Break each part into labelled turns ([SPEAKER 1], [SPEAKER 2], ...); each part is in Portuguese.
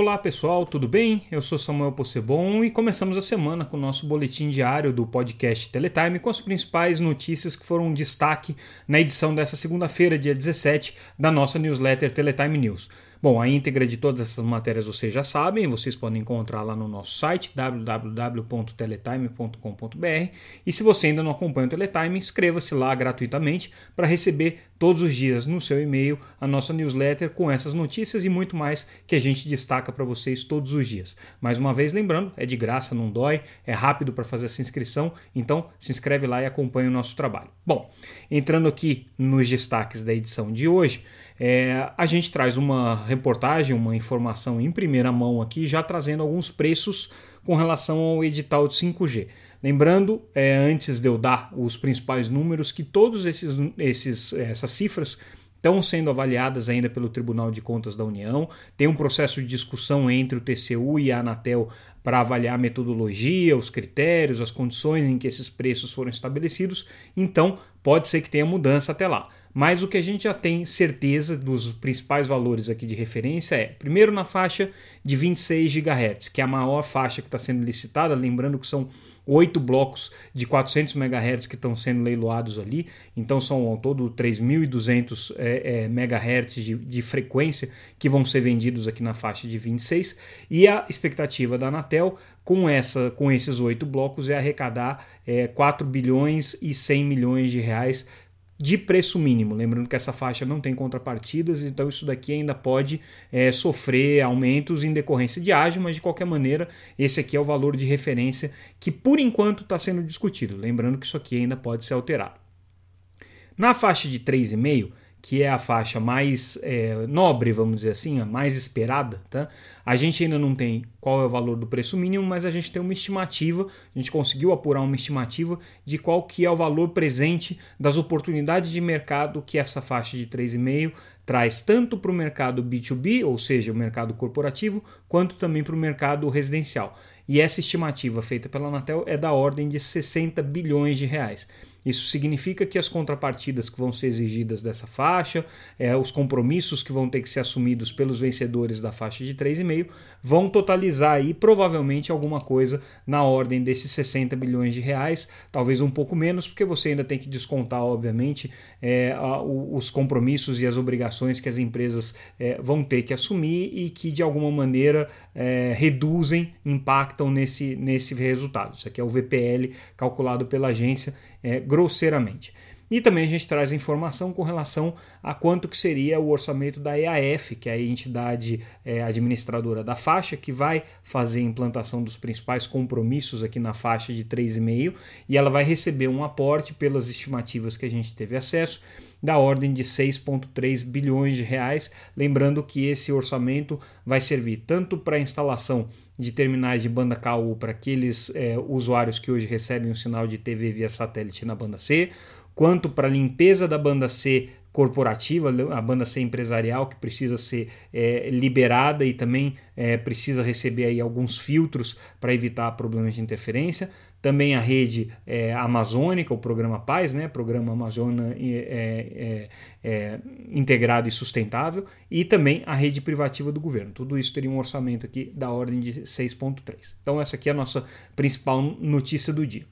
[SPEAKER 1] Olá pessoal, tudo bem? Eu sou Samuel Possebon e começamos a semana com o nosso boletim diário do podcast Teletime com as principais notícias que foram destaque na edição dessa segunda-feira, dia 17, da nossa newsletter Teletime News. Bom, a íntegra de todas essas matérias vocês já sabem, vocês podem encontrar lá no nosso site www.teletime.com.br e se você ainda não acompanha o Teletime, inscreva-se lá gratuitamente para receber todos os dias no seu e-mail a nossa newsletter com essas notícias e muito mais que a gente destaca para vocês todos os dias. Mais uma vez lembrando, é de graça, não dói, é rápido para fazer essa inscrição, então se inscreve lá e acompanha o nosso trabalho. Bom, entrando aqui nos destaques da edição de hoje, é, a gente traz uma reportagem, uma informação em primeira mão aqui, já trazendo alguns preços com relação ao edital de 5G. Lembrando, é, antes de eu dar os principais números, que todos esses, esses essas cifras estão sendo avaliadas ainda pelo Tribunal de Contas da União. Tem um processo de discussão entre o TCU e a Anatel para avaliar a metodologia, os critérios, as condições em que esses preços foram estabelecidos. Então, pode ser que tenha mudança até lá. Mas o que a gente já tem certeza dos principais valores aqui de referência é, primeiro na faixa de 26 GHz, que é a maior faixa que está sendo licitada, lembrando que são oito blocos de 400 MHz que estão sendo leiloados ali, então são ao todo 3.200 é, é, MHz de, de, frequência que vão ser vendidos aqui na faixa de 26, e a expectativa da Anatel com, essa, com esses oito blocos é arrecadar é, 4 bilhões e 100 milhões de reais de preço mínimo. Lembrando que essa faixa não tem contrapartidas, então isso daqui ainda pode é, sofrer aumentos em decorrência de ágio, mas de qualquer maneira, esse aqui é o valor de referência que por enquanto está sendo discutido. Lembrando que isso aqui ainda pode ser alterado. Na faixa de 3,5, que é a faixa mais é, nobre, vamos dizer assim, a mais esperada, tá? A gente ainda não tem qual é o valor do preço mínimo, mas a gente tem uma estimativa, a gente conseguiu apurar uma estimativa de qual que é o valor presente das oportunidades de mercado que essa faixa de 3,5 traz tanto para o mercado B2B, ou seja, o mercado corporativo, quanto também para o mercado residencial. E essa estimativa feita pela Anatel é da ordem de 60 bilhões de reais. Isso significa que as contrapartidas que vão ser exigidas dessa faixa, é, os compromissos que vão ter que ser assumidos pelos vencedores da faixa de 3,5 vão totalizar aí provavelmente alguma coisa na ordem desses 60 bilhões de reais, talvez um pouco menos, porque você ainda tem que descontar, obviamente, é, a, os compromissos e as obrigações que as empresas é, vão ter que assumir e que de alguma maneira é, reduzem, impactam nesse, nesse resultado. Isso aqui é o VPL calculado pela agência é, grosseiramente. E também a gente traz informação com relação a quanto que seria o orçamento da EAF, que é a entidade é, administradora da faixa, que vai fazer a implantação dos principais compromissos aqui na faixa de 3,5, e ela vai receber um aporte pelas estimativas que a gente teve acesso da ordem de 6,3 bilhões de reais. Lembrando que esse orçamento vai servir tanto para a instalação de terminais de banda KU para aqueles é, usuários que hoje recebem o sinal de TV via satélite na banda C, quanto para a limpeza da banda C corporativa, a banda C empresarial que precisa ser é, liberada e também é, precisa receber aí alguns filtros para evitar problemas de interferência. Também a rede é, amazônica, o programa Paz, né, Programa Amazônia é, é, Integrado e Sustentável, e também a rede privativa do governo. Tudo isso teria um orçamento aqui da ordem de 6,3. Então essa aqui é a nossa principal notícia do dia.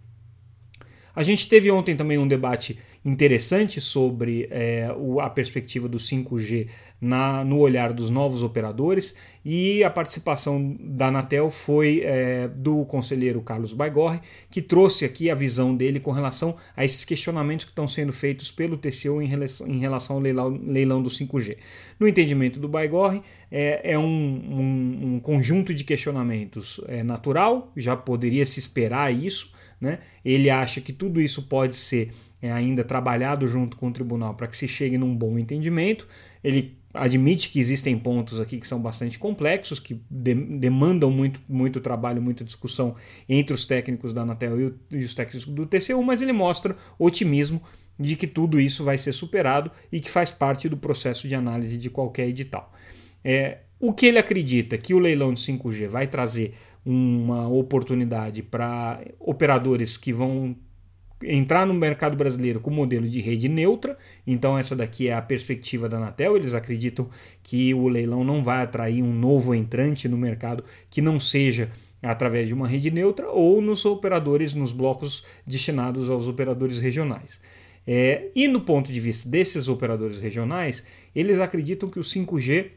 [SPEAKER 1] A gente teve ontem também um debate interessante sobre é, o, a perspectiva do 5G na, no olhar dos novos operadores e a participação da Anatel foi é, do conselheiro Carlos Baigorre, que trouxe aqui a visão dele com relação a esses questionamentos que estão sendo feitos pelo TCU em relação, em relação ao leilão, leilão do 5G. No entendimento do Baigorre, é, é um, um, um, conjunto de questionamentos é, natural, já poderia se esperar isso, né? Ele acha que tudo isso pode ser é, ainda trabalhado junto com o tribunal para que se chegue num bom entendimento. Ele admite que existem pontos aqui que são bastante complexos, que de, demandam muito, muito trabalho, muita discussão entre os técnicos da Anatel e, e os técnicos do TCU, mas ele mostra otimismo de que tudo isso vai ser superado e que faz parte do processo de análise de qualquer edital. É, o que ele acredita que o leilão de 5G vai trazer uma oportunidade para operadores que vão entrar no mercado brasileiro com modelo de rede neutra. Então, essa daqui é a perspectiva da Anatel. Eles acreditam que o leilão não vai atrair um novo entrante no mercado que não seja através de uma rede neutra ou nos operadores, nos blocos destinados aos operadores regionais. É, e no ponto de vista desses operadores regionais, eles acreditam que o 5G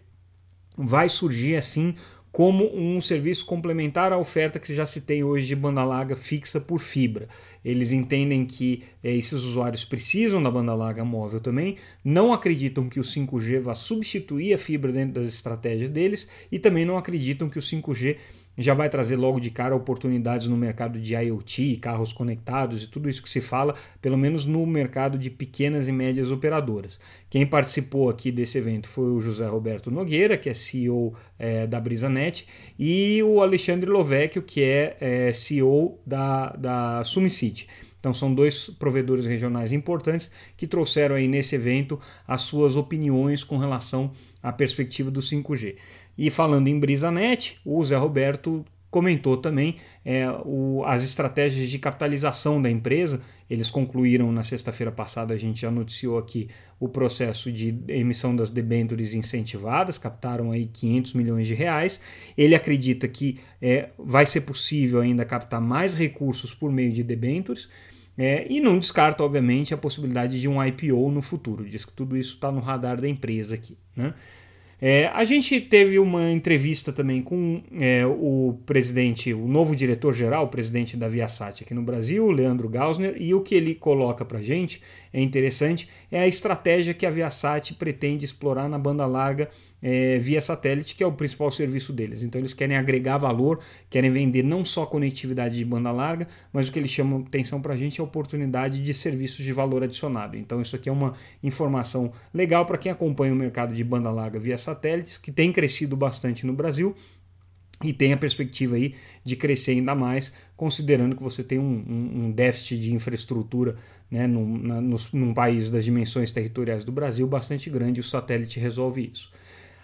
[SPEAKER 1] vai surgir assim como um serviço complementar à oferta que já se tem hoje de banda larga fixa por fibra. Eles entendem que é, esses usuários precisam da banda larga móvel também, não acreditam que o 5G vá substituir a fibra dentro das estratégias deles e também não acreditam que o 5G já vai trazer logo de cara oportunidades no mercado de IoT, carros conectados e tudo isso que se fala, pelo menos no mercado de pequenas e médias operadoras. Quem participou aqui desse evento foi o José Roberto Nogueira, que é CEO é, da BrisaNet, e o Alexandre Lovecchio, que é, é CEO da, da Sumicity. Então são dois provedores regionais importantes que trouxeram aí nesse evento as suas opiniões com relação à perspectiva do 5G. E falando em BrisaNet, o Zé Roberto comentou também é, o, as estratégias de capitalização da empresa. Eles concluíram na sexta-feira passada, a gente já noticiou aqui o processo de emissão das debêntures incentivadas, captaram aí 500 milhões de reais. Ele acredita que é, vai ser possível ainda captar mais recursos por meio de debêntures. É, e não descarta, obviamente, a possibilidade de um IPO no futuro. Diz que tudo isso está no radar da empresa aqui. Né? É, a gente teve uma entrevista também com é, o presidente, o novo diretor-geral, presidente da Viasat aqui no Brasil, Leandro Gausner, e o que ele coloca para a gente é interessante, é a estratégia que a Viasat pretende explorar na banda larga é, via satélite, que é o principal serviço deles. Então eles querem agregar valor, querem vender não só conectividade de banda larga, mas o que eles chamam atenção para a gente é a oportunidade de serviços de valor adicionado. Então isso aqui é uma informação legal para quem acompanha o mercado de banda larga via satélites, que tem crescido bastante no Brasil e tem a perspectiva aí de crescer ainda mais, considerando que você tem um, um, um déficit de infraestrutura né, num, na, num país das dimensões territoriais do Brasil bastante grande, e o satélite resolve isso.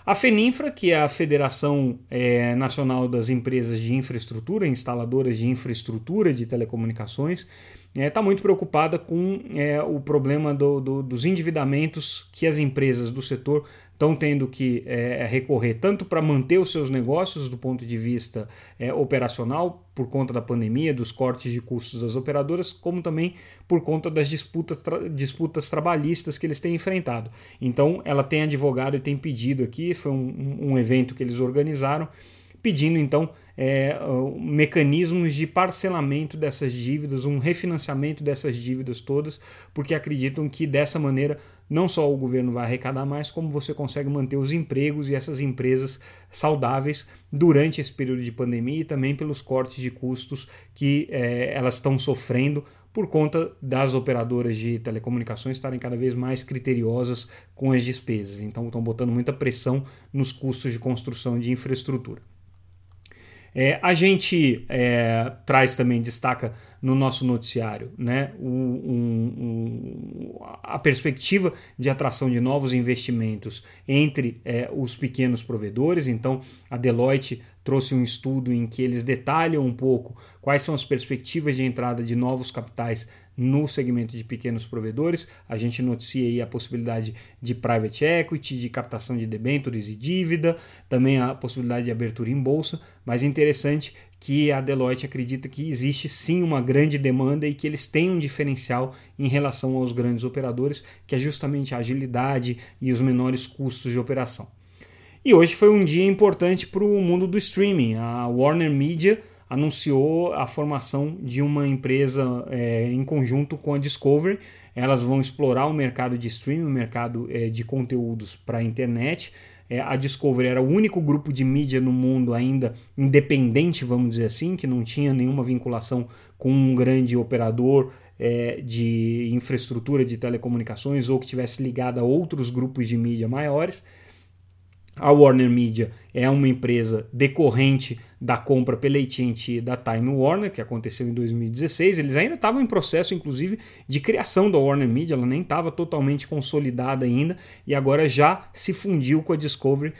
[SPEAKER 1] A FENINFRA, que é a Federação é, Nacional das Empresas de Infraestrutura, instaladoras de infraestrutura de telecomunicações, está é, tá muito preocupada com é, o problema do, do, dos endividamentos que as empresas do setor estão tendo que é, recorrer tanto para manter os seus negócios do ponto de vista é, operacional, por conta da pandemia, dos cortes de custos das operadoras, como também por conta das disputas, tra disputas trabalhistas que eles têm enfrentado. Então, ela tem advogado e tem pedido aqui, foi um, um evento que eles organizaram, pedindo então é, mecanismos de parcelamento dessas dívidas, um refinanciamento dessas dívidas todas, porque acreditam que dessa maneira não só o governo vai arrecadar mais, como você consegue manter os empregos e essas empresas saudáveis durante esse período de pandemia e também pelos cortes de custos que é, elas estão sofrendo por conta das operadoras de telecomunicações estarem cada vez mais criteriosas com as despesas. Então estão botando muita pressão nos custos de construção de infraestrutura. É, a gente é, traz também, destaca no nosso noticiário, né, um, um, a perspectiva de atração de novos investimentos entre é, os pequenos provedores. Então, a Deloitte trouxe um estudo em que eles detalham um pouco quais são as perspectivas de entrada de novos capitais no segmento de pequenos provedores. A gente noticia aí a possibilidade de private equity, de captação de debêntures e dívida, também a possibilidade de abertura em bolsa, mas interessante que a Deloitte acredita que existe sim uma grande demanda e que eles têm um diferencial em relação aos grandes operadores, que é justamente a agilidade e os menores custos de operação. E hoje foi um dia importante para o mundo do streaming. A Warner Media anunciou a formação de uma empresa é, em conjunto com a Discovery. Elas vão explorar o mercado de streaming, o mercado é, de conteúdos para a internet. É, a Discovery era o único grupo de mídia no mundo ainda independente, vamos dizer assim, que não tinha nenhuma vinculação com um grande operador é, de infraestrutura de telecomunicações ou que tivesse ligado a outros grupos de mídia maiores. A Warner Media é uma empresa decorrente da compra pela AT&T da Time Warner, que aconteceu em 2016. Eles ainda estavam em processo, inclusive, de criação da Warner Media, ela nem estava totalmente consolidada ainda e agora já se fundiu com a Discovery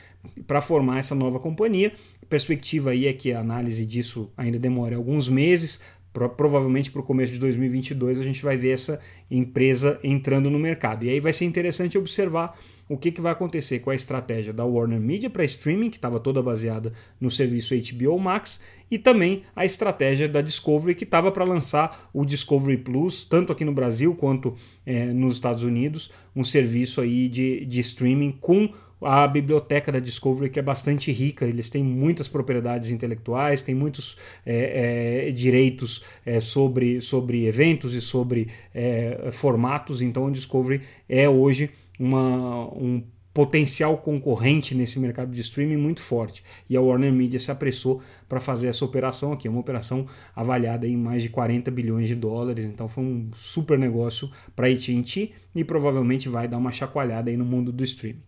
[SPEAKER 1] para formar essa nova companhia. A perspectiva aí é que a análise disso ainda demore alguns meses Pro, provavelmente para o começo de 2022 a gente vai ver essa empresa entrando no mercado. E aí vai ser interessante observar o que, que vai acontecer com a estratégia da Warner Media para streaming, que estava toda baseada no serviço HBO Max, e também a estratégia da Discovery, que estava para lançar o Discovery Plus, tanto aqui no Brasil quanto é, nos Estados Unidos, um serviço aí de, de streaming com a biblioteca da Discovery que é bastante rica, eles têm muitas propriedades intelectuais, têm muitos é, é, direitos é, sobre, sobre eventos e sobre é, formatos, então a Discovery é hoje uma, um potencial concorrente nesse mercado de streaming muito forte. E a Warner Media se apressou para fazer essa operação aqui, uma operação avaliada em mais de 40 bilhões de dólares, então foi um super negócio para a AT&T e provavelmente vai dar uma chacoalhada aí no mundo do streaming.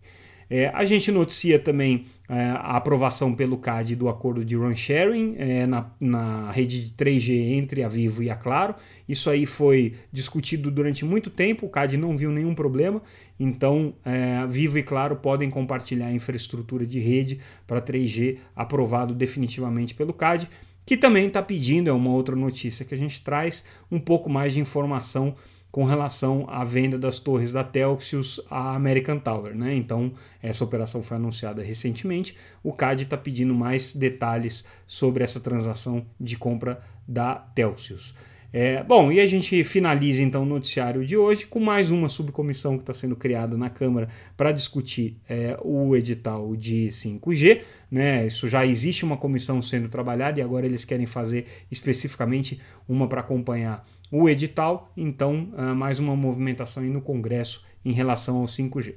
[SPEAKER 1] É, a gente noticia também é, a aprovação pelo CAD do acordo de run sharing é, na, na rede de 3G entre a Vivo e a Claro. Isso aí foi discutido durante muito tempo, o CAD não viu nenhum problema, então é, Vivo e Claro podem compartilhar a infraestrutura de rede para 3G aprovado definitivamente pelo CAD que também está pedindo, é uma outra notícia que a gente traz, um pouco mais de informação com relação à venda das torres da Telxius à American Tower. Né? Então, essa operação foi anunciada recentemente. O CAD está pedindo mais detalhes sobre essa transação de compra da Telxius. É, bom, e a gente finaliza então o noticiário de hoje com mais uma subcomissão que está sendo criada na Câmara para discutir é, o edital de 5G. Né? Isso já existe uma comissão sendo trabalhada e agora eles querem fazer especificamente uma para acompanhar o edital. Então, uh, mais uma movimentação no Congresso em relação ao 5G.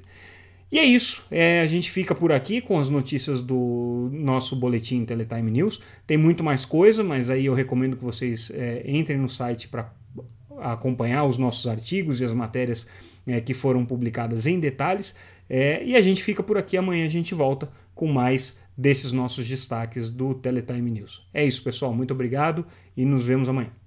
[SPEAKER 1] E é isso. É, a gente fica por aqui com as notícias do nosso boletim Teletime News. Tem muito mais coisa, mas aí eu recomendo que vocês é, entrem no site para acompanhar os nossos artigos e as matérias é, que foram publicadas em detalhes. É, e a gente fica por aqui. Amanhã a gente volta com mais desses nossos destaques do Teletime News. É isso, pessoal. Muito obrigado e nos vemos amanhã.